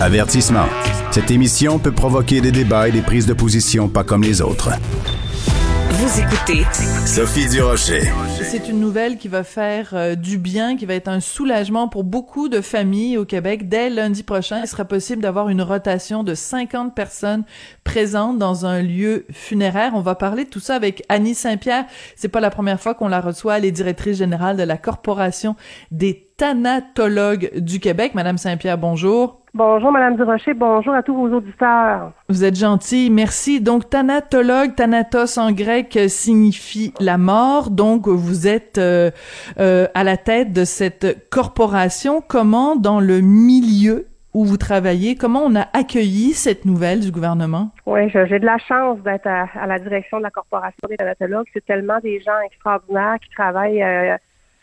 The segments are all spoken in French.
Avertissement. Cette émission peut provoquer des débats et des prises de position pas comme les autres. Vous écoutez Sophie Durocher. C'est une nouvelle qui va faire euh, du bien, qui va être un soulagement pour beaucoup de familles au Québec. Dès lundi prochain, il sera possible d'avoir une rotation de 50 personnes présentes dans un lieu funéraire. On va parler de tout ça avec Annie Saint-Pierre. C'est pas la première fois qu'on la reçoit. Elle est directrice générale de la Corporation des thanatologues du Québec. Madame Saint-Pierre, bonjour. Bonjour, Madame Durocher. Bonjour à tous vos auditeurs. Vous êtes gentil, merci. Donc, thanatologue, thanatos en grec signifie la mort. Donc, vous êtes euh, euh, à la tête de cette corporation. Comment, dans le milieu où vous travaillez, comment on a accueilli cette nouvelle du gouvernement? Oui, j'ai de la chance d'être à, la direction de la Corporation des thanatologues. C'est tellement des gens extraordinaires qui travaillent euh,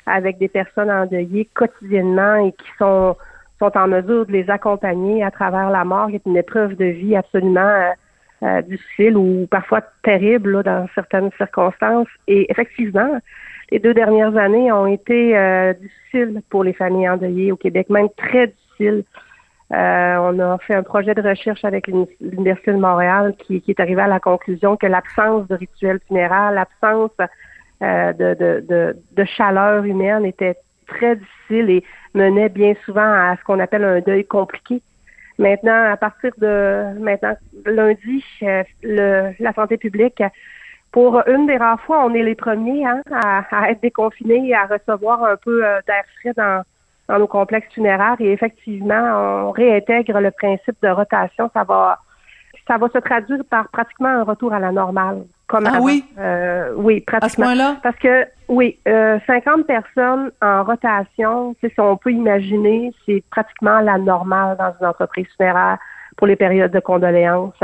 avec des personnes endeuillées quotidiennement et qui sont sont en mesure de les accompagner à travers la mort, qui est une épreuve de vie absolument euh, euh, difficile ou parfois terrible dans certaines circonstances. Et effectivement, les deux dernières années ont été euh, difficiles pour les familles endeuillées au Québec, même très difficiles. on a fait un projet de recherche avec l'Université de Montréal qui, est arrivé à la conclusion que l'absence de rituels funéraires, l'absence de, de, chaleur humaine était très difficile et menait bien souvent à ce qu'on appelle un deuil compliqué. Maintenant, à partir de maintenant lundi, euh, le, la santé publique, pour une des rares fois, on est les premiers hein, à, être déconfinés et à recevoir un peu euh, d'air frais dans, dans nos complexes funéraires. Et effectivement, on réintègre le principe de rotation. Ça va ça va se traduire par pratiquement un retour à la normale. Comme ah oui? Euh, oui, pratiquement. À ce point-là? Parce que, oui, euh, 50 personnes en rotation, si on peut imaginer, c'est pratiquement la normale dans une entreprise funéraire pour les périodes de condoléances.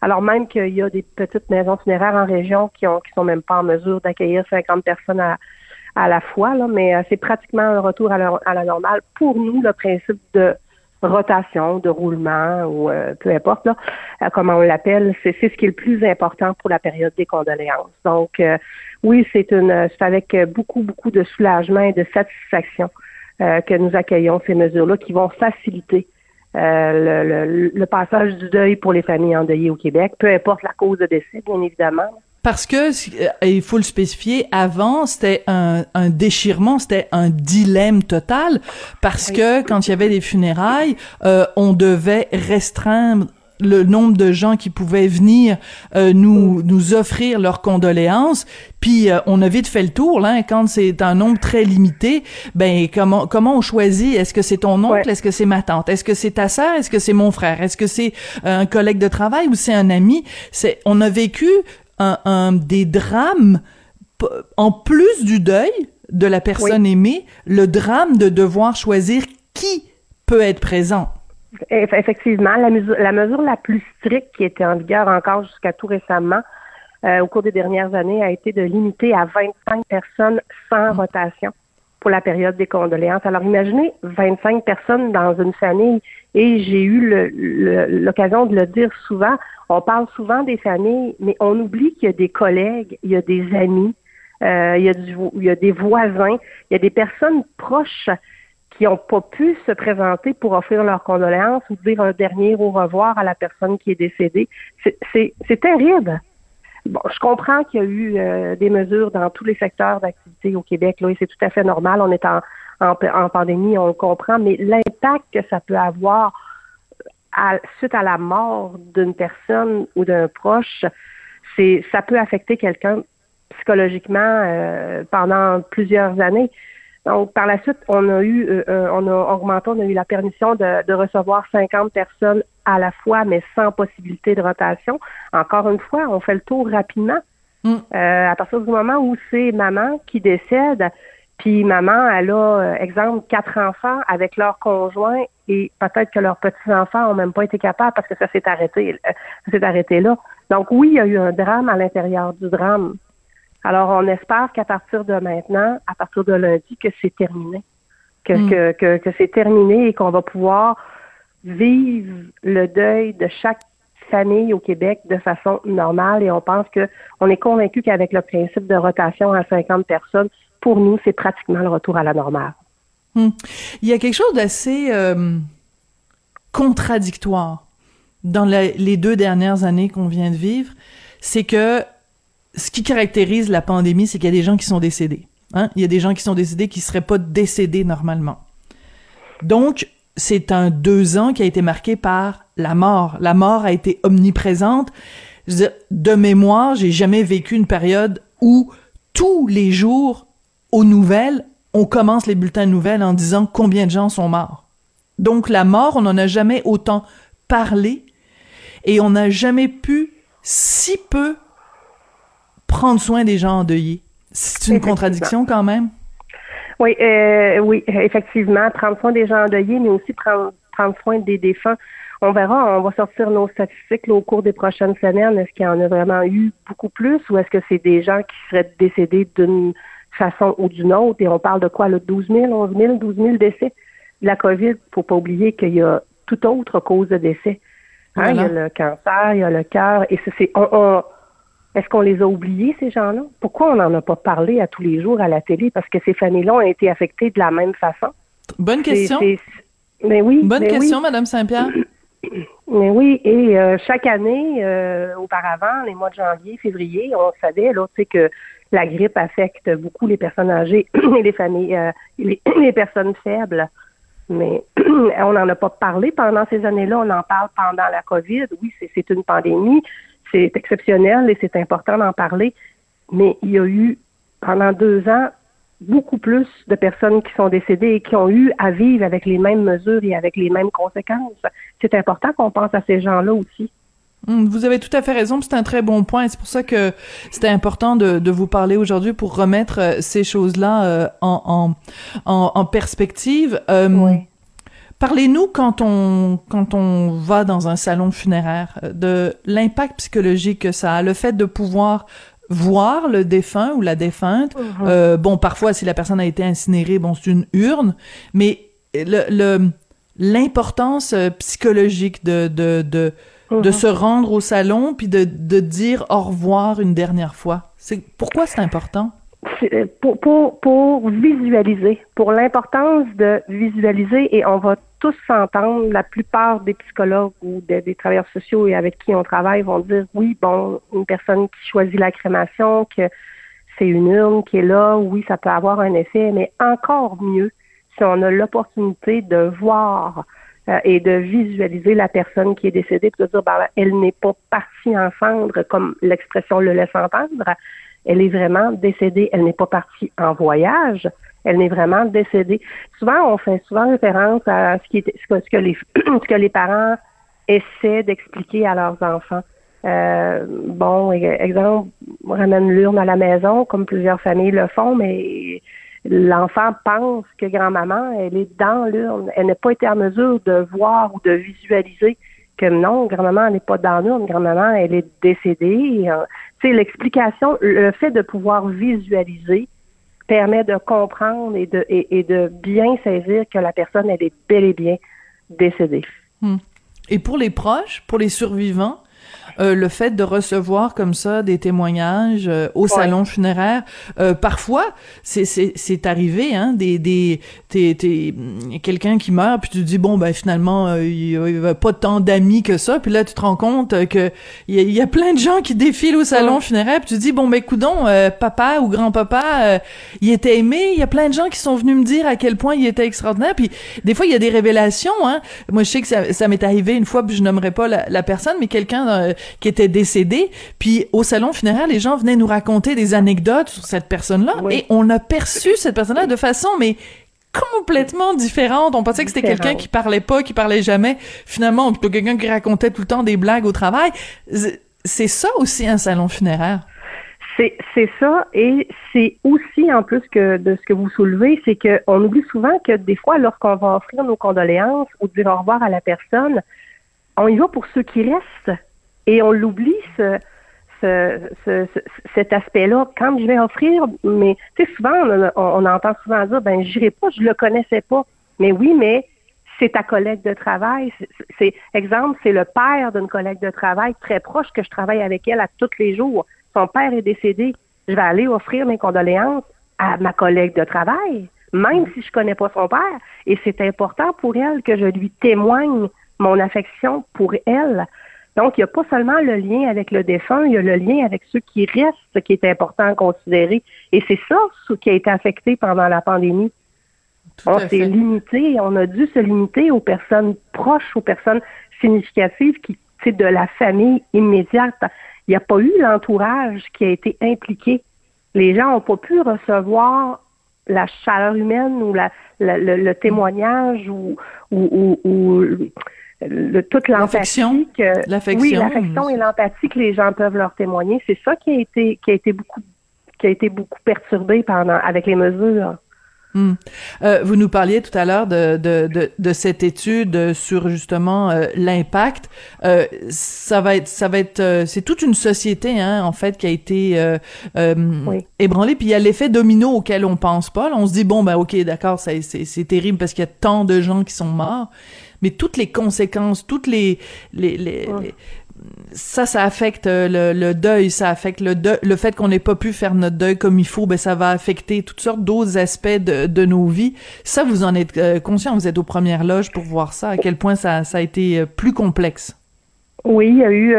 Alors même qu'il y a des petites maisons funéraires en région qui ont qui sont même pas en mesure d'accueillir 50 personnes à, à la fois, là, mais euh, c'est pratiquement un retour à la, à la normale. Pour nous, le principe de rotation, de roulement ou euh, peu importe là, euh, comment on l'appelle, c'est ce qui est le plus important pour la période des condoléances. Donc euh, oui, c'est une c'est avec beaucoup beaucoup de soulagement et de satisfaction que nous accueillons ces mesures-là qui vont faciliter le, le, passage du deuil pour les familles endeuillées au Québec, peu importe la cause de décès, bien évidemment parce que il faut le spécifier avant c'était un, un déchirement c'était un dilemme total. Parce que quand il y avait des funérailles euh, on devait restreindre le nombre de gens qui pouvaient venir euh, nous nous offrir leurs condoléances. Puis euh, on a vite fait le tour là quand c'est un nombre très limité ben comment comment on choisit? Est-ce que c'est ton oncle? Est-ce que c'est ma tante? Est-ce que c'est ta sœur? Est-ce que c'est mon frère? Est-ce que c'est un collègue de travail ou c'est un ami? C'est on a vécu un, des drames, en plus du deuil de la personne aimée, le drame de devoir choisir qui peut être présent. Effectivement, la mesure, la mesure la plus stricte qui était en vigueur encore jusqu'à tout récemment, euh, au cours des dernières années, a été de limiter à 25 personnes sans mm. rotation pour la période des condoléances. Alors imaginez 25 personnes dans une famille et j'ai eu l'occasion de le dire souvent, on parle souvent des familles, mais on oublie qu'il y a des collègues, il y a des amis, euh, il, y a du, il y a des voisins, il y a des personnes proches qui n'ont pas pu se présenter pour offrir leurs condoléances ou dire un dernier au revoir à la personne qui est décédée. C'est terrible. Bon, je comprends qu'il y a eu euh, des mesures dans tous les secteurs d'activité au Québec, là, et c'est tout à fait normal. On est en, en, pandémie, on le comprend, mais l'impact que ça peut avoir à, suite à la mort d'une personne ou d'un proche, c'est ça peut affecter quelqu'un psychologiquement euh, pendant plusieurs années. Donc, par la suite, on a eu, euh, euh, on a augmenté, on a eu la permission de, de, recevoir 50 personnes à la fois, mais sans possibilité de rotation. Encore une fois, on fait le tour rapidement. Mm. Euh, à partir du moment où c'est maman qui décède, puis maman, elle a, exemple, quatre enfants avec leur conjoint et peut-être que leurs petits-enfants ont même pas été capables parce que ça s'est arrêté, ça s'est arrêté là. Donc oui, il y a eu un drame à l'intérieur du drame. Alors, on espère qu'à partir de maintenant, à partir de lundi, que c'est terminé. Que, hmm. que, que, c'est terminé et qu'on va pouvoir vivre le deuil de chaque famille au Québec de façon normale et on pense que on est convaincu qu'avec le principe de rotation à 50 personnes, pour nous, c'est pratiquement le retour à la normale. Hmm. Il y a quelque chose d'assez euh, contradictoire dans les deux dernières années qu'on vient de vivre, c'est que ce qui caractérise la pandémie, c'est qu'il y a des gens qui sont décédés. Hein? Il y a des gens qui sont décédés qui seraient pas décédés normalement. Donc, c'est un deux ans qui a été marqué par la mort. La mort a été omniprésente. de mémoire, j'ai jamais vécu une période où tous les jours, aux nouvelles, on commence les bulletins de nouvelles en disant combien de gens sont morts. Donc la mort, on n'en a jamais autant parlé et on n'a jamais pu si peu prendre soin des gens endeuillés. C'est une contradiction quand même? Oui, euh, oui, effectivement, prendre soin des gens endeuillés, mais aussi prendre, prendre soin des défunts. On verra, on va sortir nos statistiques au cours des prochaines semaines. Est-ce qu'il y en a vraiment eu beaucoup plus ou est-ce que c'est des gens qui seraient décédés d'une façon ou d'une autre? Et on parle de quoi, là, 12 000, 11 000, 12 000 décès? La COVID, faut pas oublier qu'il y a toute autre cause de décès. Hein, il y a le cancer, il y a le cœur, et c'est, on, est-ce qu'on les a oubliés, ces gens-là? Pourquoi on n'en a pas parlé à tous les jours à la télé? Parce que ces familles-là ont été affectées de la même façon. Bonne question. mais oui. Bonne question, Madame Saint-Pierre. Mais oui, et euh, chaque année, euh, auparavant, les mois de janvier, février, on savait là, que la grippe affecte beaucoup les personnes âgées et les familles, euh, les, personnes faibles. Mais on n'en a pas parlé pendant ces années-là. On en parle pendant la COVID. Oui, c'est une pandémie. C'est exceptionnel et c'est important d'en parler. Mais il y a eu, pendant deux ans, beaucoup plus de personnes qui sont décédées et qui ont eu à vivre avec les mêmes mesures et avec les mêmes conséquences. C'est important qu'on pense à ces gens-là aussi. Hum, vous avez tout à fait raison, c'est un très bon point. C'est pour ça que c'était important de, de, vous parler aujourd'hui pour remettre euh, ces choses-là euh, en, en, en, perspective. Euh, Parlez-nous quand on quand on va dans un salon funéraire de l'impact psychologique que ça a, le fait de pouvoir voir le défunt ou la défunte. Mhm. Euh, bon, parfois, si la personne a été incinérée, bon, c'est une urne, mais le l'importance euh, psychologique de de de, de mhm. se rendre au salon puis de de dire au revoir une dernière fois. C'est pourquoi c'est important? Euh, pour, pour, pour visualiser, pour l'importance de visualiser, et on va tous s'entendre, la plupart des psychologues ou des, travailleurs sociaux et avec qui on travaille vont dire oui, bon, une personne qui choisit la crémation, que c'est une urne qui est là, oui, ça peut avoir un effet, mais encore mieux si on a l'opportunité de voir euh, et de visualiser la personne qui est décédée, puis de dire, ben, elle n'est pas partie en cendre, comme l'expression le laisse entendre, elle est vraiment décédée, elle n'est pas partie en voyage, elle n'est vraiment décédée. Souvent, on fait souvent référence à ce, qui est, ce, que, les, ce que les parents essaient d'expliquer à leurs enfants. Euh, bon, exemple, on ramène l'urne à la maison, comme plusieurs familles le font, mais l'enfant pense que grand-maman, elle est dans l'urne. Elle n'a pas été en mesure de voir ou de visualiser que non, grand-maman n'est pas dans l'urne, grand-maman, elle est décédée. Tu sais, l'explication, le fait de pouvoir visualiser, permet de comprendre et de, et, de bien saisir que la personne, elle est bel et bien décédée. Hmm. Et pour les proches, pour les survivants, euh, le fait de recevoir comme ça des témoignages euh, au salon funéraire. Euh, parfois, c'est arrivé, hein, des des t'es t'es quelqu'un qui meurt puis tu te dis bon ben finalement il y a pas tant d'amis que ça puis là tu te rends compte que il y, a plein de gens qui défilent au salon funéraire puis tu te dis bon ben coudon papa ou grand-papa il était aimé, il y a plein de gens qui sont venus me dire à quel point il était extraordinaire puis des fois il y a des révélations hein. Moi je sais que ça, ça m'est arrivé une fois puis je nommerai pas la, la personne mais quelqu'un qui était décédé. Puis au salon funéraire, les gens venaient nous raconter des anecdotes sur cette personne-là et on a perçu cette personne-là de façon mais complètement différente. On pensait que c'était quelqu'un qui parlait pas, qui parlait jamais. Finalement, plutôt quelqu'un qui racontait tout le temps des blagues au travail. C'est ça aussi un salon funéraire? C'est ça, et c'est aussi en plus que de ce que vous soulevez, c'est qu'on oublie souvent que des fois, lorsqu'on va offrir nos condoléances ou dire au revoir à la personne, on y va pour ceux qui restent. Et on l'oublie, ce, ce, cet aspect-là. Quand je vais offrir, mais tu sais, souvent, on, entend souvent dire, ben, j'irai pas, je le connaissais pas. Mais oui, mais c'est ta collègue de travail. C'est, exemple, c'est le père d'une collègue de travail très proche que je travaille avec elle à tous les jours. Son père est décédé. Je vais aller offrir mes condoléances à ma collègue de travail, même si je connais pas son père. Et c'est important pour elle que je lui témoigne mon affection pour elle. Donc, il n'y a pas seulement le lien avec le défunt, il y a le lien avec ceux qui restent qui est important à considérer. Et c'est ça ce qui a été affecté pendant la pandémie. on s'est limité, on a dû se limiter aux personnes proches, aux personnes significatives qui, de la famille immédiate. Il n'y a pas eu l'entourage qui a été impliqué. Les gens n'ont pas pu recevoir la chaleur humaine ou la, le, témoignage ou, ou, ou, le, toute l'empathie l'affection oui l'affection et l'empathie que les gens peuvent leur témoigner c'est ça qui a été qui a été beaucoup qui a été beaucoup perturbé pendant avec les mesures Hmm. Euh, vous nous parliez tout à l'heure de, de, de, de, cette étude sur justement euh, l'impact. Euh, ça va être, ça va être, c'est toute une société hein, en fait qui a été oui. ébranlée. Puis il y a l'effet domino auquel on pense pas. Là, on se dit bon ben ok d'accord, c'est terrible parce qu'il y a tant de gens qui sont morts, mais toutes les conséquences, toutes les les, les, les ça, ça affecte euh, le, deuil, ça affecte le le fait qu'on n'ait pas pu faire notre deuil comme il faut, ben ça va affecter toutes sortes d'autres aspects de, de, nos vies. Ça, vous en êtes euh, conscient, vous êtes aux premières loges pour voir ça, à quel point ça, ça a été euh, plus complexe. Oui, il y a eu,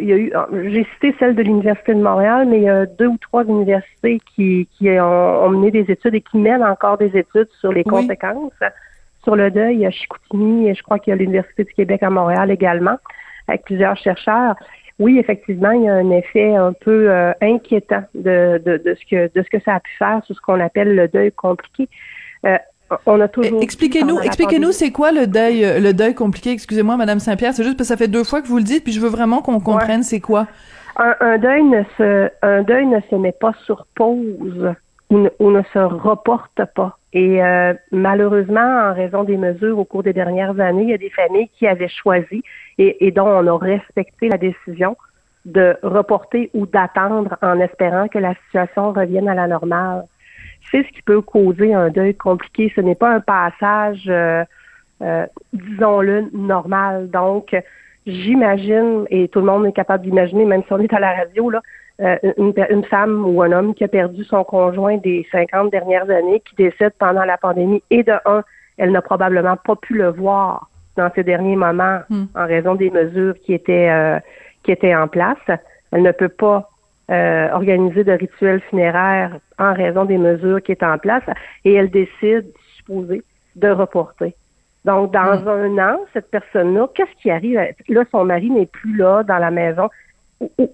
il y a eu, j'ai cité celle de l'Université de Montréal, mais il y a deux ou trois universités qui, qui ont, mené des études et qui mènent encore des études sur les conséquences. Sur le deuil, il y a Chicoutimi et je crois qu'il y a l'Université du Québec à Montréal également avec plusieurs chercheurs, oui, effectivement, il y a un effet un peu euh, inquiétant de, de, de, ce que de ce que ça a pu faire sur ce qu'on appelle le deuil compliqué. Euh, on a toujours expliquez-nous, expliquez-nous, c'est quoi le deuil, le deuil compliqué? Excusez-moi, Madame Saint-Pierre, c'est juste parce que ça fait deux fois que vous le dites, puis je veux vraiment qu'on comprenne c'est quoi. Un, un, deuil ne se, un deuil ne se met pas sur pause ou ne, se reporte pas. Et euh, malheureusement, en raison des mesures au cours des dernières années, il y a des familles qui avaient choisi et, dont on a respecté la décision de reporter ou d'attendre en espérant que la situation revienne à la normale. C'est ce qui peut causer un deuil compliqué. Ce n'est pas un passage, euh, euh, disons-le, normal. Donc, j'imagine, et tout le monde est capable d'imaginer, même si on est à la radio, là, euh, une, femme ou un homme qui a perdu son conjoint des 50 dernières années, qui décède pendant la pandémie, et de un, elle n'a probablement pas pu le voir dans ces derniers moments hmm. en raison des mesures qui étaient euh, qui étaient en place. Elle ne peut pas euh, organiser de rituels funéraires en raison des mesures qui étaient en place, et elle décide, supposé, de reporter. Donc, dans hmm. un an, cette personne-là, qu'est-ce qui arrive? Là, son mari n'est plus là dans la maison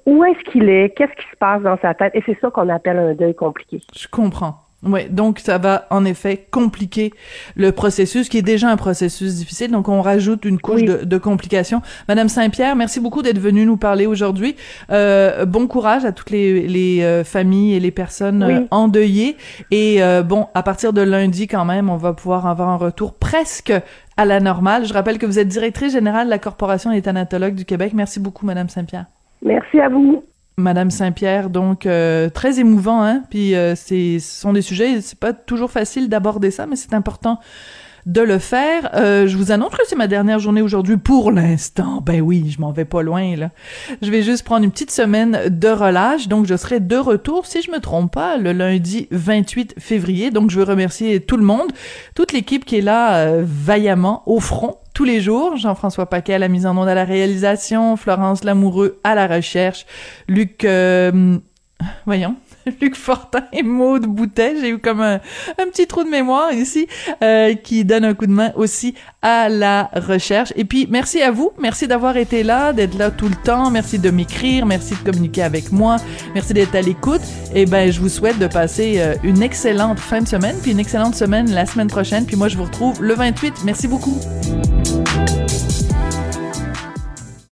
où est-ce qu'il est, qu'est-ce qui se passe dans sa tête, et c'est ça qu'on appelle un deuil compliqué. Je comprends. Oui, donc ça va en effet compliquer le processus, qui est déjà un processus difficile. Donc on rajoute une couche de, de, complications. Madame Saint-Pierre, merci beaucoup d'être venue nous parler aujourd'hui. Euh, bon courage à toutes les, les euh, familles et les personnes euh, endeuillées. Et euh, bon, à partir de lundi quand même, on va pouvoir avoir un retour presque à la normale. Je rappelle que vous êtes directrice générale de la Corporation des thanatologues du Québec. Merci beaucoup, Madame Saint-Pierre. Merci à vous. Madame Saint-Pierre, donc euh, très émouvant, hein. Puis euh, c'est, ce sont des sujets, c'est pas toujours facile d'aborder ça, mais c'est important de le faire. Euh, je vous annonce que c'est ma dernière journée aujourd'hui pour l'instant. Ben oui, je m'en vais pas loin là. Je vais juste prendre une petite semaine de relâche, donc je serai de retour si je me trompe pas le lundi 28 février. Donc je veux remercier tout le monde, toute l'équipe qui est là vaillamment au front tous les jours. Jean-François Paquet à la mise en onde à la réalisation, Florence Lamoureux à la recherche, Luc, euh, voyons, Luc Fortin et Maude Boutet. J'ai eu comme un, petit trou de mémoire ici euh, qui donne un coup de main aussi à la recherche. Et puis merci à vous, merci d'avoir été là, d'être là tout le temps, merci de m'écrire, merci de communiquer avec moi, merci d'être à l'écoute. Et ben je vous souhaite de passer euh, une excellente fin de semaine, puis une excellente semaine la semaine prochaine. Puis moi je vous retrouve le 28. Merci beaucoup.